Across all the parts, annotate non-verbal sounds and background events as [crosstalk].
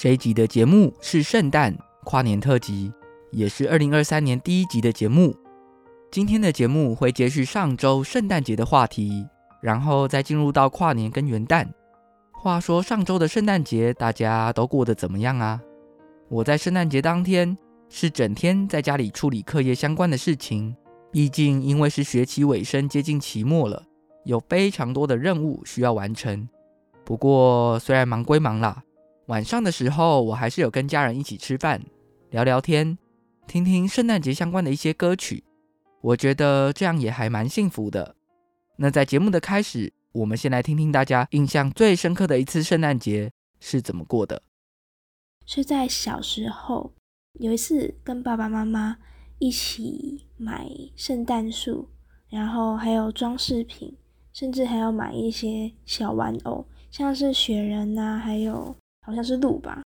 这一集的节目是圣诞跨年特辑，也是二零二三年第一集的节目。今天的节目会接续上周圣诞节的话题，然后再进入到跨年跟元旦。话说上周的圣诞节大家都过得怎么样啊？我在圣诞节当天是整天在家里处理课业相关的事情，毕竟因为是学期尾声，接近期末了，有非常多的任务需要完成。不过虽然忙归忙啦。晚上的时候，我还是有跟家人一起吃饭、聊聊天，听听圣诞节相关的一些歌曲。我觉得这样也还蛮幸福的。那在节目的开始，我们先来听听大家印象最深刻的一次圣诞节是怎么过的。是在小时候，有一次跟爸爸妈妈一起买圣诞树，然后还有装饰品，甚至还要买一些小玩偶，像是雪人呐、啊，还有。好像是鹿吧，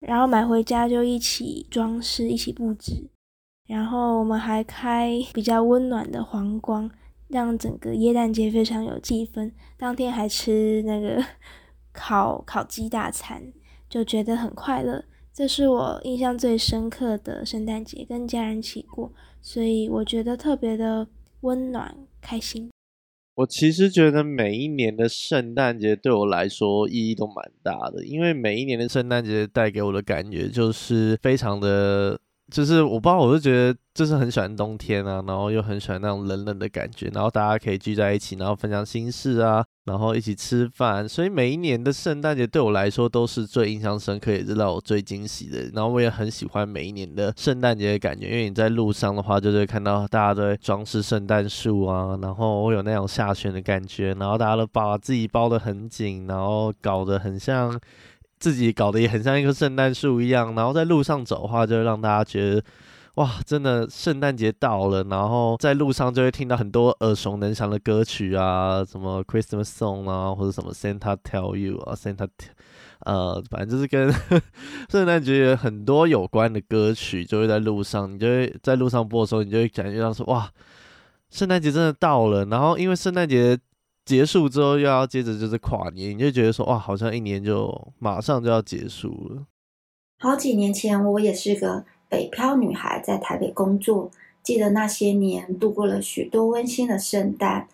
然后买回家就一起装饰，一起布置，然后我们还开比较温暖的黄光，让整个耶诞节非常有气氛。当天还吃那个 [laughs] 烤烤鸡大餐，就觉得很快乐。这是我印象最深刻的圣诞节，跟家人一起过，所以我觉得特别的温暖、开心。我其实觉得每一年的圣诞节对我来说意义都蛮大的，因为每一年的圣诞节带给我的感觉就是非常的。就是我不知道，我就觉得就是很喜欢冬天啊，然后又很喜欢那种冷冷的感觉，然后大家可以聚在一起，然后分享心事啊，然后一起吃饭，所以每一年的圣诞节对我来说都是最印象深刻，也是让我最惊喜的。然后我也很喜欢每一年的圣诞节的感觉，因为你在路上的话，就会看到大家都在装饰圣诞树啊，然后会有那种下雪的感觉，然后大家都把自己包得很紧，然后搞得很像。自己搞得也很像一棵圣诞树一样，然后在路上走的话，就会让大家觉得，哇，真的圣诞节到了。然后在路上就会听到很多耳熟能详的歌曲啊，什么 Christmas song 啊，或者什么 Santa tell you 啊，Santa，呃，反正就是跟 [laughs] 圣诞节很多有关的歌曲，就会在路上，你就会在路上播的时候，你就会感觉到说，哇，圣诞节真的到了。然后因为圣诞节。结束之后又要接着就是跨年，你就觉得说哇，好像一年就马上就要结束了。好几年前，我也是个北漂女孩，在台北工作。记得那些年度过了许多温馨的圣诞。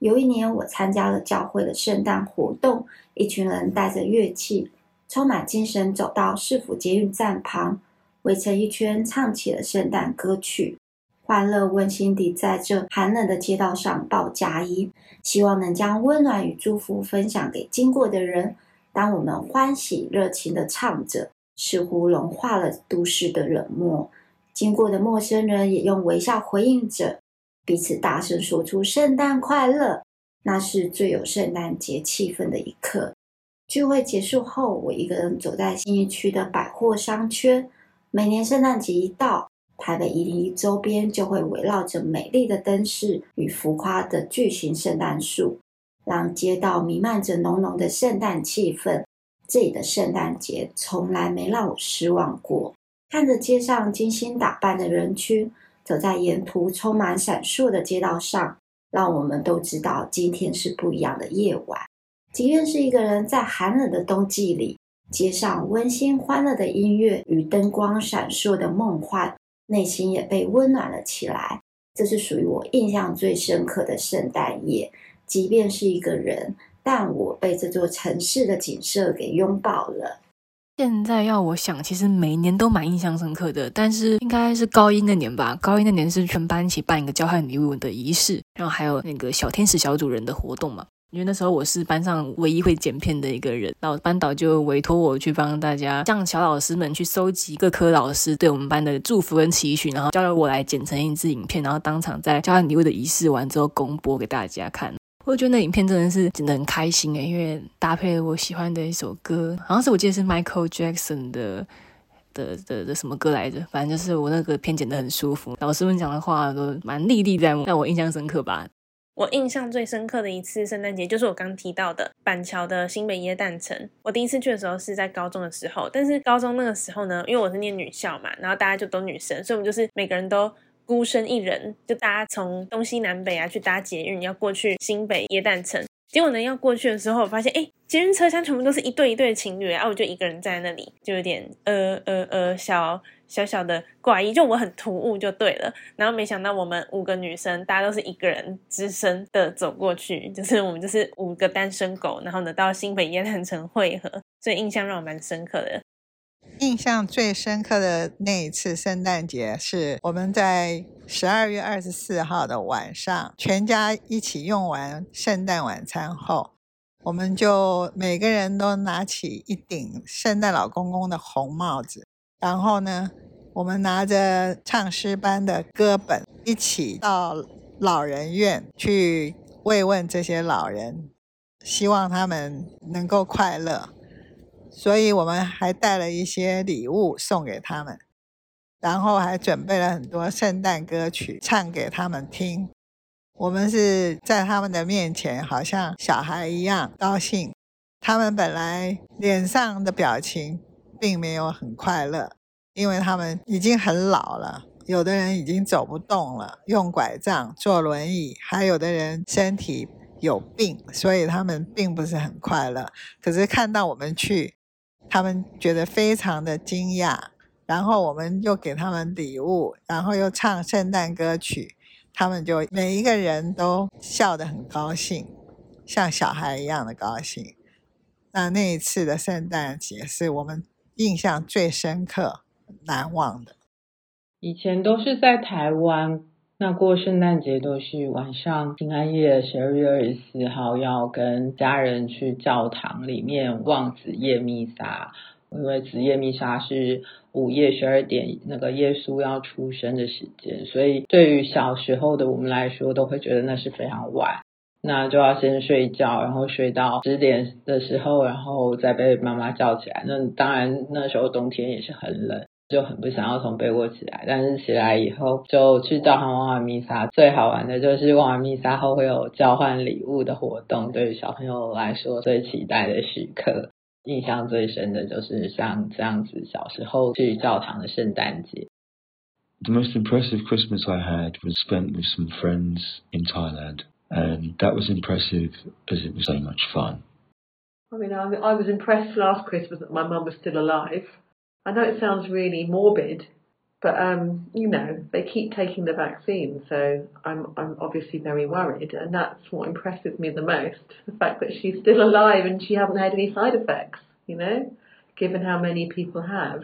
有一年，我参加了教会的圣诞活动，一群人带着乐器，充满精神，走到市府捷运站旁，围成一圈，唱起了圣诞歌曲。欢乐温馨地在这寒冷的街道上报佳音，希望能将温暖与祝福分享给经过的人，当我们欢喜热情地唱着，似乎融化了都市的冷漠。经过的陌生人也用微笑回应着，彼此大声说出“圣诞快乐”，那是最有圣诞节气氛的一刻。聚会结束后，我一个人走在新一区的百货商圈。每年圣诞节一到，台北一零一周边就会围绕着美丽的灯饰与浮夸的巨型圣诞树，让街道弥漫着浓浓的圣诞气氛。这里的圣诞节从来没让我失望过。看着街上精心打扮的人群，走在沿途充满闪烁的街道上，让我们都知道今天是不一样的夜晚。即便是一个人在寒冷的冬季里，街上温馨欢乐的音乐与灯光闪烁的梦幻，内心也被温暖了起来。这是属于我印象最深刻的圣诞夜。即便是一个人，但我被这座城市的景色给拥抱了。现在要我想，其实每年都蛮印象深刻的，但是应该是高一那年吧。高一那年是全班一起办一个交换礼物的仪式，然后还有那个小天使小主人的活动嘛。因为那时候我是班上唯一会剪片的一个人，然后班导就委托我去帮大家，让小老师们去收集各科老师对我们班的祝福跟期许，然后交由我来剪成一支影片，然后当场在交换礼物的仪式完之后公播给大家看。我觉得那影片真的是剪得很开心诶，因为搭配了我喜欢的一首歌，好像是我记得是 Michael Jackson 的的的的什么歌来着，反正就是我那个片剪得很舒服，老师们讲的话都蛮历历在目，让我印象深刻吧。我印象最深刻的一次圣诞节，就是我刚提到的板桥的新北耶诞城。我第一次去的时候是在高中的时候，但是高中那个时候呢，因为我是念女校嘛，然后大家就都女生，所以我们就是每个人都。孤身一人，就大家从东西南北啊去搭捷运，要过去新北耶诞城。结果呢，要过去的时候，我发现，哎，捷运车厢全部都是一对一对的情侣啊，我就一个人站在那里，就有点呃呃呃小小小的怪异，就我很突兀就对了。然后没想到我们五个女生，大家都是一个人只身的走过去，就是我们就是五个单身狗，然后呢到新北耶诞城汇合，所以印象让我蛮深刻的。印象最深刻的那一次圣诞节，是我们在十二月二十四号的晚上，全家一起用完圣诞晚餐后，我们就每个人都拿起一顶圣诞老公公的红帽子，然后呢，我们拿着唱诗班的歌本，一起到老人院去慰问这些老人，希望他们能够快乐。所以我们还带了一些礼物送给他们，然后还准备了很多圣诞歌曲唱给他们听。我们是在他们的面前，好像小孩一样高兴。他们本来脸上的表情并没有很快乐，因为他们已经很老了，有的人已经走不动了，用拐杖、坐轮椅，还有的人身体有病，所以他们并不是很快乐。可是看到我们去。他们觉得非常的惊讶，然后我们又给他们礼物，然后又唱圣诞歌曲，他们就每一个人都笑得很高兴，像小孩一样的高兴。那那一次的圣诞节是我们印象最深刻、难忘的。以前都是在台湾，那过圣诞节都是晚上平安夜，十二月二十四号要跟家人去教堂里面望子夜弥撒，因为子夜弥撒是午夜十二点那个耶稣要出生的时间，所以对于小时候的我们来说，都会觉得那是非常晚，那就要先睡觉，然后睡到十点的时候，然后再被妈妈叫起来。那当然那时候冬天也是很冷。就很不想要从被窝起来，但是起来以后就去教堂望完弥撒。最好玩的就是玩完弥撒后会有交换礼物的活动，对于小朋友来说最期待的时刻。印象最深的就是像这样子小时候去教堂的圣诞节。The most impressive Christmas I had was spent with some friends in Thailand, and that was impressive as it was so much fun. I mean, I was impressed last Christmas that my mum was still alive. I know it sounds really morbid, but um, you know they keep taking the vaccine, so I'm I'm obviously very worried, and that's what impresses me the most: the fact that she's still alive and she hasn't had any side effects. You know, given how many people have.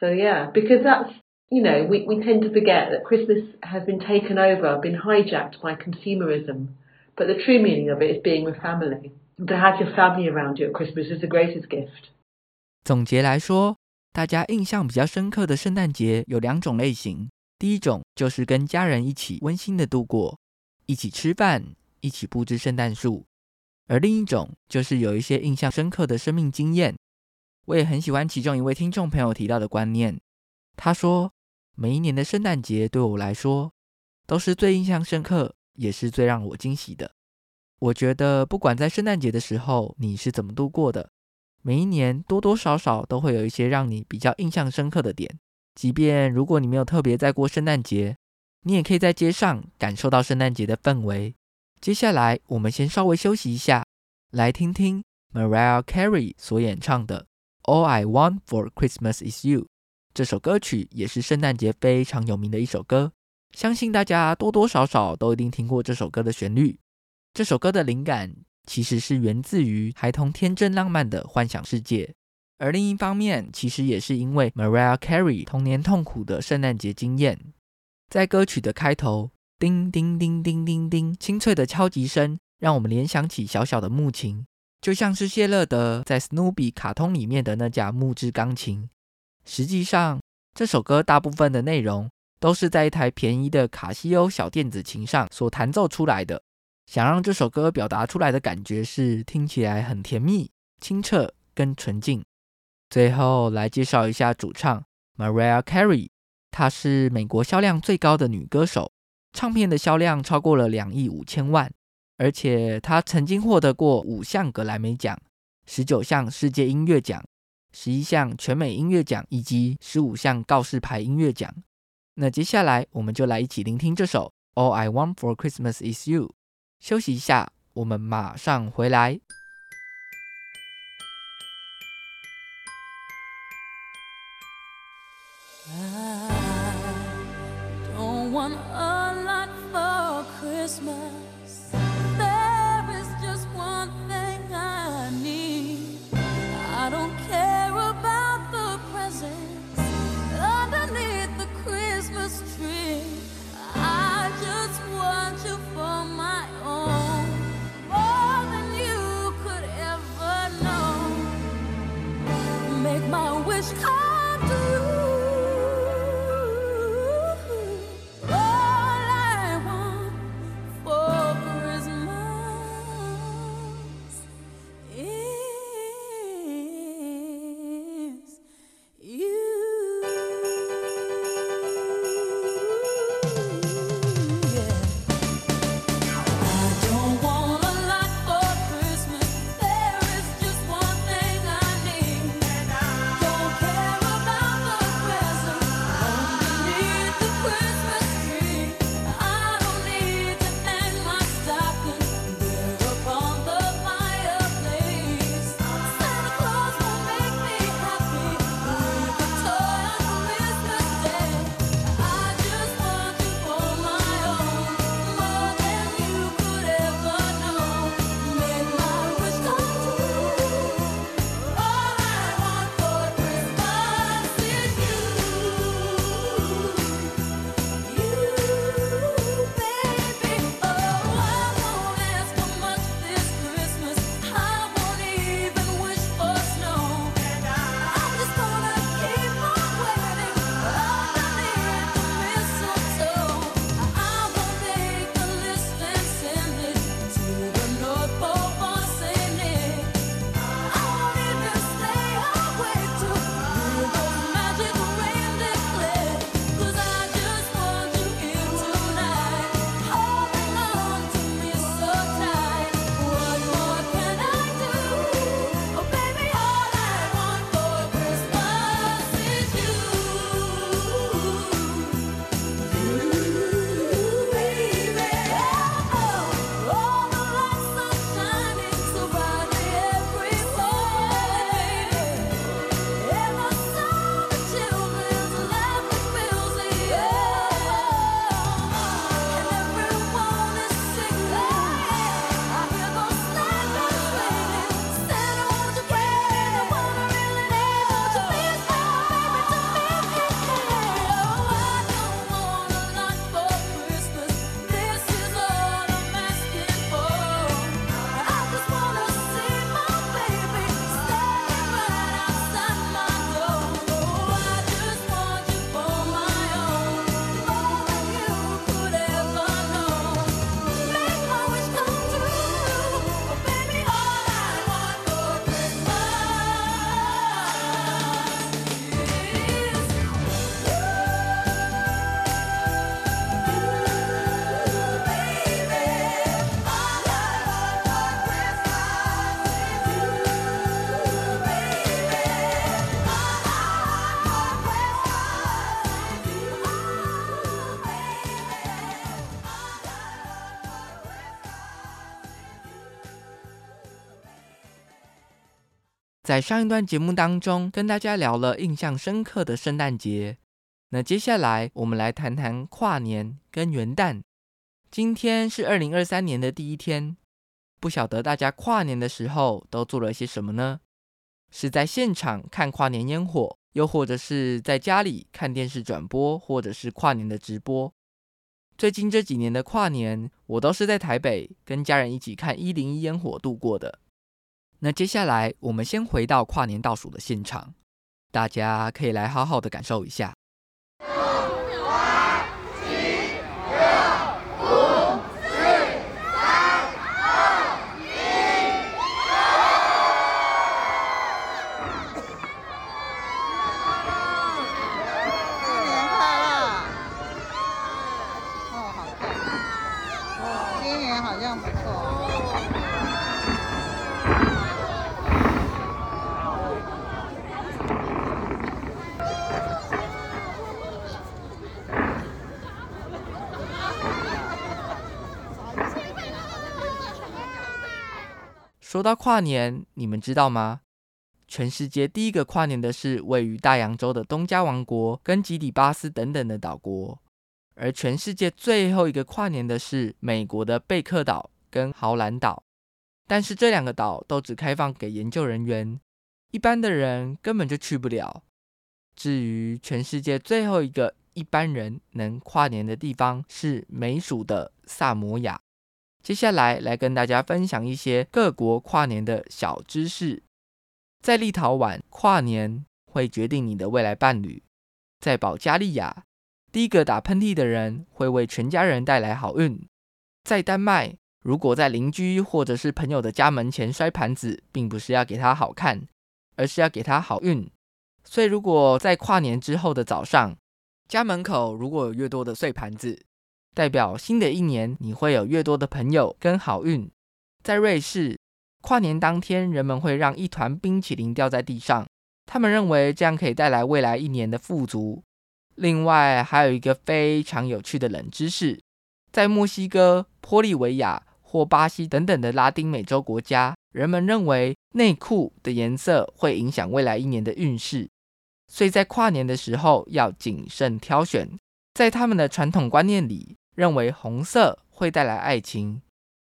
So yeah, because that's you know we we tend to forget that Christmas has been taken over, been hijacked by consumerism, but the true meaning of it is being with family To have your family around you at Christmas is the greatest gift. 总结来说， 大家印象比较深刻的圣诞节有两种类型。第一种就是跟家人一起温馨的度过，一起吃饭，一起布置圣诞树；而另一种就是有一些印象深刻的生命经验。我也很喜欢其中一位听众朋友提到的观念，他说：“每一年的圣诞节对我来说都是最印象深刻，也是最让我惊喜的。”我觉得不管在圣诞节的时候你是怎么度过的，每一年多多少少都会有一些让你比较印象深刻的点。即便如果你没有特别在过圣诞节，你也可以在街上感受到圣诞节的氛围。接下来，我们先稍微休息一下，来听听 Mariah Carey 所演唱的《All I Want for Christmas Is You》。这首歌曲也是圣诞节非常有名的一首歌，相信大家多多少少都一定听过这首歌的旋律。这首歌的灵感其实是源自于孩童天真浪漫的幻想世界。而另一方面，其实也是因为 Mariah Carey 童年痛苦的圣诞节经验，在歌曲的开头，叮叮叮叮叮叮，清脆的敲击声，让我们联想起小小的木琴，就像是谢乐德在 Snoopy 卡通里面的那架木质钢琴。实际上，这首歌大部分的内容都是在一台便宜的卡西欧小电子琴上所弹奏出来的。想让这首歌表达出来的感觉是听起来很甜蜜、清澈跟纯净。最后来介绍一下主唱 Mariah Carey，她是美国销量最高的女歌手，唱片的销量超过了两亿五千万，而且她曾经获得过五项格莱美奖、十九项世界音乐奖、十一项全美音乐奖以及十五项告示牌音乐奖。那接下来我们就来一起聆听这首《All I Want for Christmas Is You》。休息一下，我们马上回来。在上一段节目当中，跟大家聊了印象深刻的圣诞节。那接下来我们来谈谈跨年跟元旦。今天是二零二三年的第一天，不晓得大家跨年的时候都做了些什么呢？是在现场看跨年烟火，又或者是在家里看电视转播，或者是跨年的直播？最近这几年的跨年，我都是在台北跟家人一起看一零一烟火度过的。那接下来，我们先回到跨年倒数的现场，大家可以来好好的感受一下。五、四、七、六、五、四、三、二、一，新年快乐！哦，好看！哦，今年好像不错。说到跨年，你们知道吗？全世界第一个跨年的是位于大洋洲的东加王国跟吉里巴斯等等的岛国，而全世界最后一个跨年的是美国的贝克岛跟豪兰岛。但是这两个岛都只开放给研究人员，一般的人根本就去不了。至于全世界最后一个一般人能跨年的地方是美属的萨摩亚。接下来，来跟大家分享一些各国跨年的小知识。在立陶宛，跨年会决定你的未来伴侣；在保加利亚，第一个打喷嚏的人会为全家人带来好运；在丹麦，如果在邻居或者是朋友的家门前摔盘子，并不是要给他好看，而是要给他好运。所以，如果在跨年之后的早上，家门口如果有越多的碎盘子，代表新的一年，你会有越多的朋友跟好运。在瑞士，跨年当天，人们会让一团冰淇淋掉在地上，他们认为这样可以带来未来一年的富足。另外，还有一个非常有趣的冷知识，在墨西哥、玻利维亚或巴西等等的拉丁美洲国家，人们认为内裤的颜色会影响未来一年的运势，所以在跨年的时候要谨慎挑选。在他们的传统观念里，认为红色会带来爱情，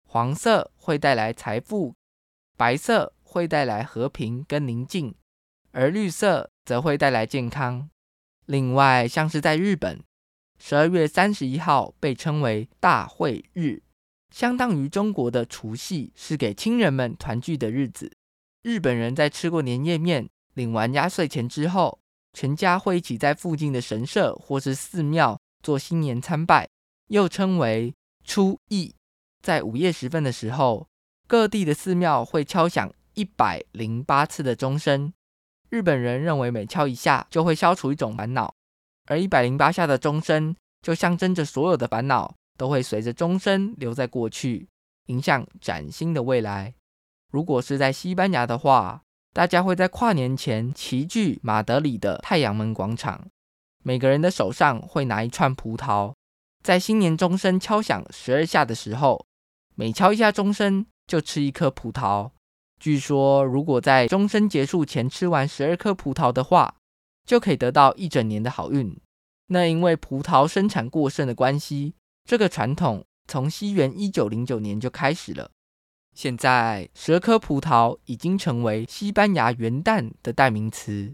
黄色会带来财富，白色会带来和平跟宁静，而绿色则会带来健康。另外，像是在日本，十二月三十一号被称为大会日，相当于中国的除夕，是给亲人们团聚的日子。日本人在吃过年夜面、领完压岁钱之后，全家会一起在附近的神社或是寺庙做新年参拜。又称为初诣，在午夜时分的时候，各地的寺庙会敲响一百零八次的钟声。日本人认为每敲一下就会消除一种烦恼，而一百零八下的钟声就象征着所有的烦恼都会随着钟声留在过去，迎向崭新的未来。如果是在西班牙的话，大家会在跨年前齐聚马德里的太阳门广场，每个人的手上会拿一串葡萄。在新年钟声敲响十二下的时候，每敲一下钟声就吃一颗葡萄。据说，如果在钟声结束前吃完十二颗葡萄的话，就可以得到一整年的好运。那因为葡萄生产过剩的关系，这个传统从西元一九零九年就开始了。现在，十二颗葡萄已经成为西班牙元旦的代名词。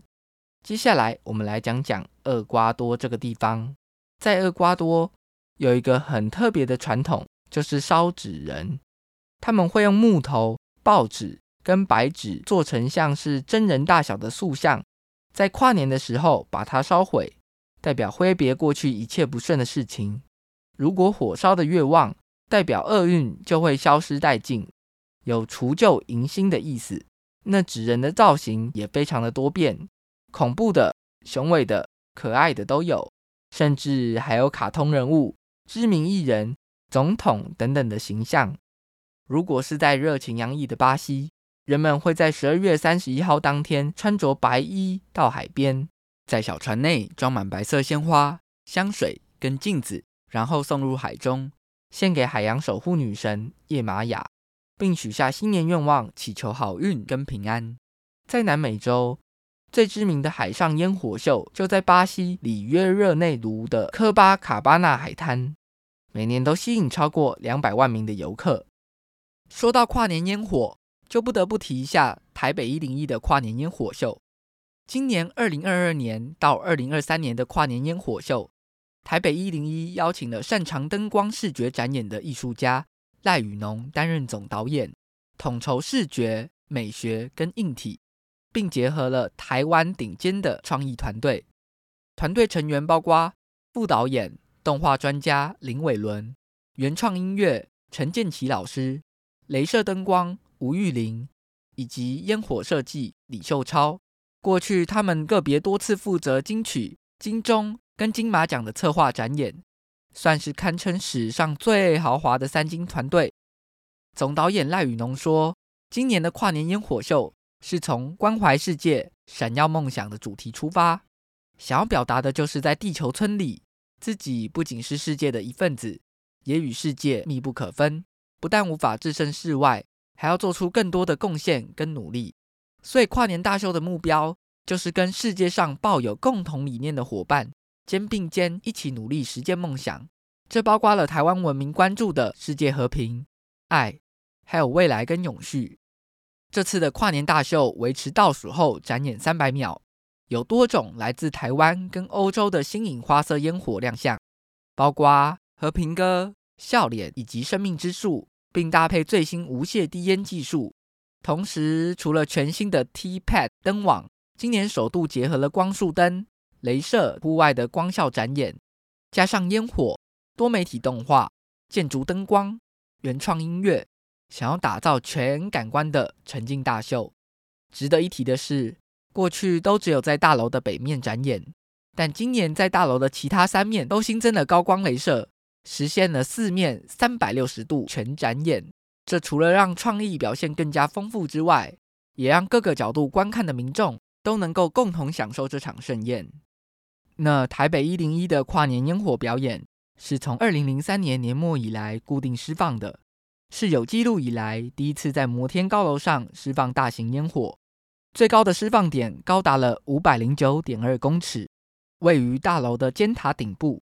接下来，我们来讲讲厄瓜多这个地方。在厄瓜多，有一个很特别的传统，就是烧纸人。他们会用木头、报纸跟白纸做成像是真人大小的塑像，在跨年的时候把它烧毁，代表挥别过去一切不顺的事情。如果火烧的越旺，代表厄运就会消失殆尽，有除旧迎新的意思。那纸人的造型也非常的多变，恐怖的、雄伟的、可爱的都有，甚至还有卡通人物。知名艺人、总统等等的形象。如果是在热情洋溢的巴西，人们会在十二月三十一号当天穿着白衣到海边，在小船内装满白色鲜花、香水跟镜子，然后送入海中，献给海洋守护女神叶玛雅，并许下新年愿望，祈求好运跟平安。在南美洲，最知名的海上烟火秀就在巴西里约热内卢的科巴卡巴纳海滩，每年都吸引超过两百万名的游客。说到跨年烟火，就不得不提一下台北一零一的跨年烟火秀。今年二零二二年到二零二三年的跨年烟火秀，台北一零一邀请了擅长灯光视觉展演的艺术家赖宇农担任总导演，统筹视觉美学跟硬体，并结合了台湾顶尖的创意团队。团队成员包括副导演、动画专家林伟伦、原创音乐陈建奇老师、镭射灯光吴玉玲，以及烟火设计李秀超。过去他们个别多次负责金曲、金钟跟金马奖的策划展演，算是堪称史上最豪华的三金团队。总导演赖宇农说：“今年的跨年烟火秀是从关怀世界、闪耀梦想的主题出发，想要表达的就是在地球村里，自己不仅是世界的一份子，也与世界密不可分。不但无法置身事外，还要做出更多的贡献跟努力。所以，跨年大秀的目标就是跟世界上抱有共同理念的伙伴肩并肩，一起努力实现梦想。这包括了台湾文明关注的世界和平、爱。”还有未来跟永续。这次的跨年大秀维持倒数后展演三百秒，有多种来自台湾跟欧洲的新颖花色烟火亮相，包括和平鸽、笑脸以及生命之树，并搭配最新无屑低烟技术。同时，除了全新的 T-Pad 灯网，今年首度结合了光束灯、雷射、户外的光效展演，加上烟火、多媒体动画、建筑灯光、原创音乐。想要打造全感官的沉浸大秀，值得一提的是，过去都只有在大楼的北面展演，但今年在大楼的其他三面都新增了高光镭射，实现了四面三百六十度全展演。这除了让创意表现更加丰富之外，也让各个角度观看的民众都能够共同享受这场盛宴。那台北一零一的跨年烟火表演，是从二零零三年年末以来固定释放的。是有记录以来第一次在摩天高楼上释放大型烟火，最高的释放点高达了五百零九点二公尺，位于大楼的尖塔顶部。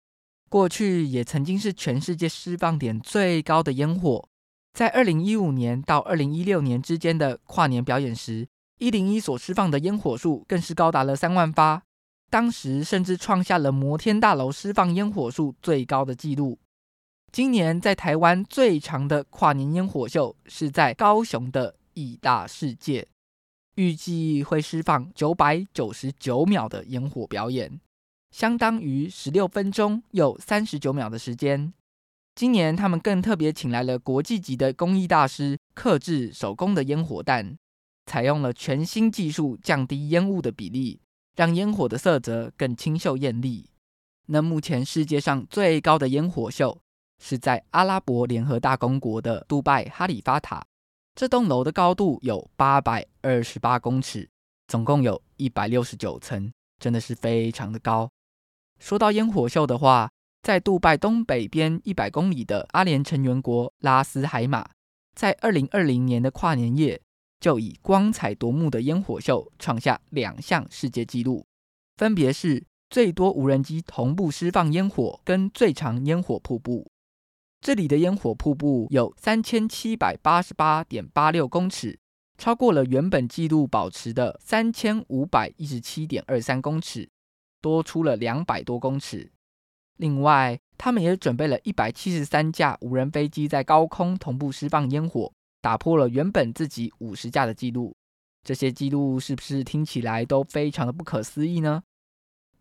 过去也曾经是全世界释放点最高的烟火，在二零一五年到二零一六年之间的跨年表演时，一零一所释放的烟火数更是高达了三万发，当时甚至创下了摩天大楼释放烟火数最高的纪录。今年在台湾最长的跨年烟火秀是在高雄的义大世界，预计会释放九百九十九秒的烟火表演，相当于十六分钟又三十九秒的时间。今年他们更特别请来了国际级的工艺大师，客制手工的烟火弹，采用了全新技术，降低烟雾的比例，让烟火的色泽更清秀艳丽。那目前世界上最高的烟火秀，是在阿拉伯联合大公国的杜拜哈里发塔，这栋楼的高度有八百二十八公尺，总共有一百六十九层，真的是非常的高。说到烟火秀的话，在杜拜东北边一百公里的阿联成员国拉斯海马，在二零二零年的跨年夜就以光彩夺目的烟火秀创下两项世界纪录，分别是最多无人机同步释放烟火跟最长烟火瀑布。这里的烟火瀑布有三千七百八十八点八六公尺，超过了原本纪录保持的三千五百一十七点二三公尺，多出了两百多公尺。另外，他们也准备了一百七十三架无人飞机在高空同步释放烟火，打破了原本自己五十架的纪录。这些纪录是不是听起来都非常的不可思议呢？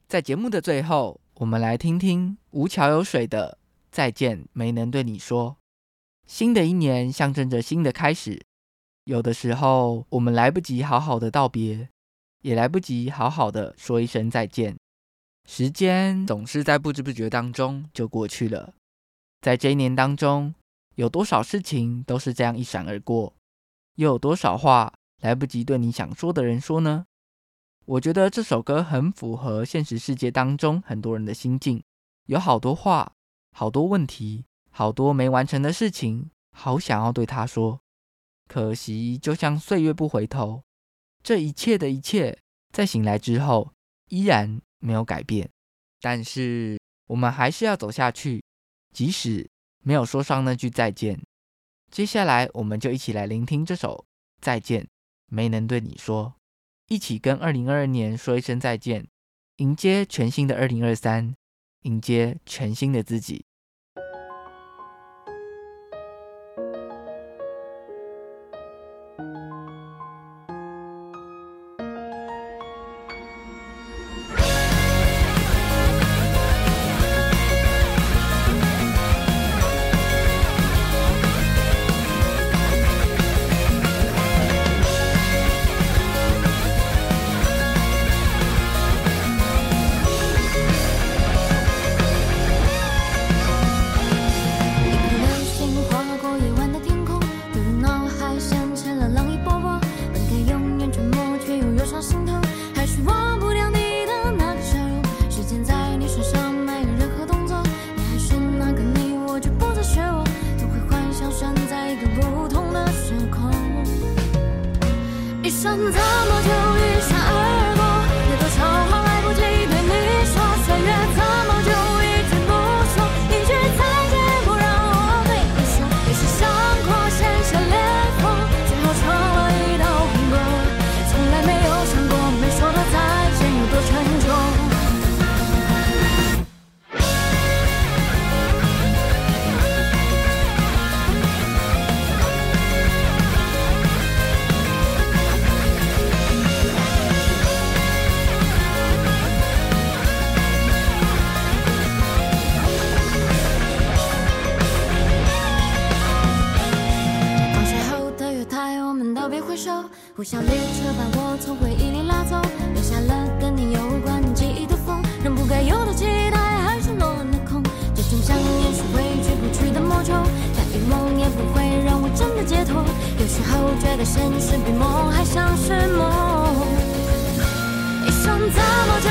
在节目的最后，我们来听听吴桥有水的。再见，没能对你说。新的一年象征着新的开始，有的时候我们来不及好好的道别，也来不及好好的说一声再见。时间总是在不知不觉当中就过去了。在这一年当中，有多少事情都是这样一闪而过，又有多少话来不及对你想说的人说呢？我觉得这首歌很符合现实世界当中很多人的心境，有好多话。好多问题，好多没完成的事情，好想要对他说，可惜就像岁月不回头，这一切的一切，在醒来之后依然没有改变。但是我们还是要走下去，即使没有说上那句再见。接下来，我们就一起来聆听这首《再见》，没能对你说，一起跟二零二二年说一声再见，迎接全新的二零二三，迎接全新的自己。小列车把我从回忆里拉走，留下了跟你有关记忆的风，仍不该有的期待还是落了空。这种想念是挥之不去的魔咒，但预谋也不会让我真的解脱。有时候觉得现实比梦还像是梦，一生这么久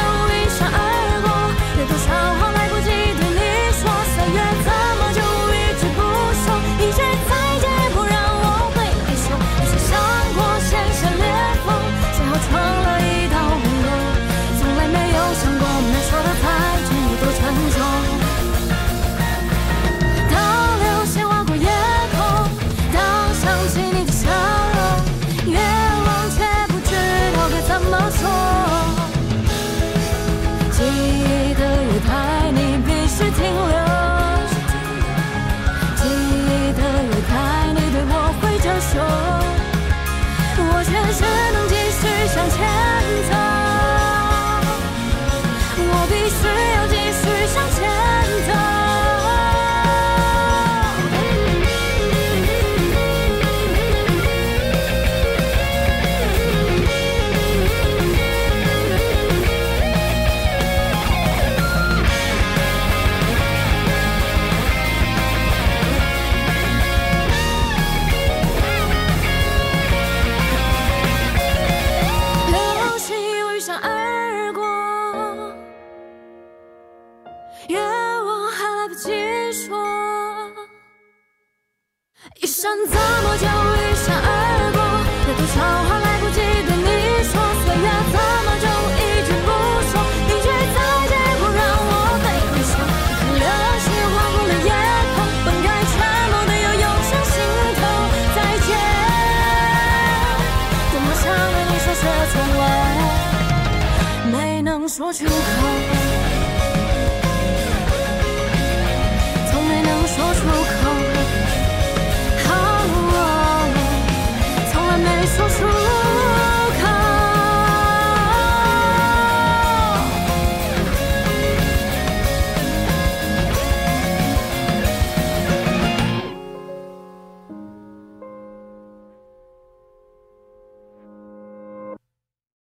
愿望还来不及说，一扇，怎么就一闪而过？有多少？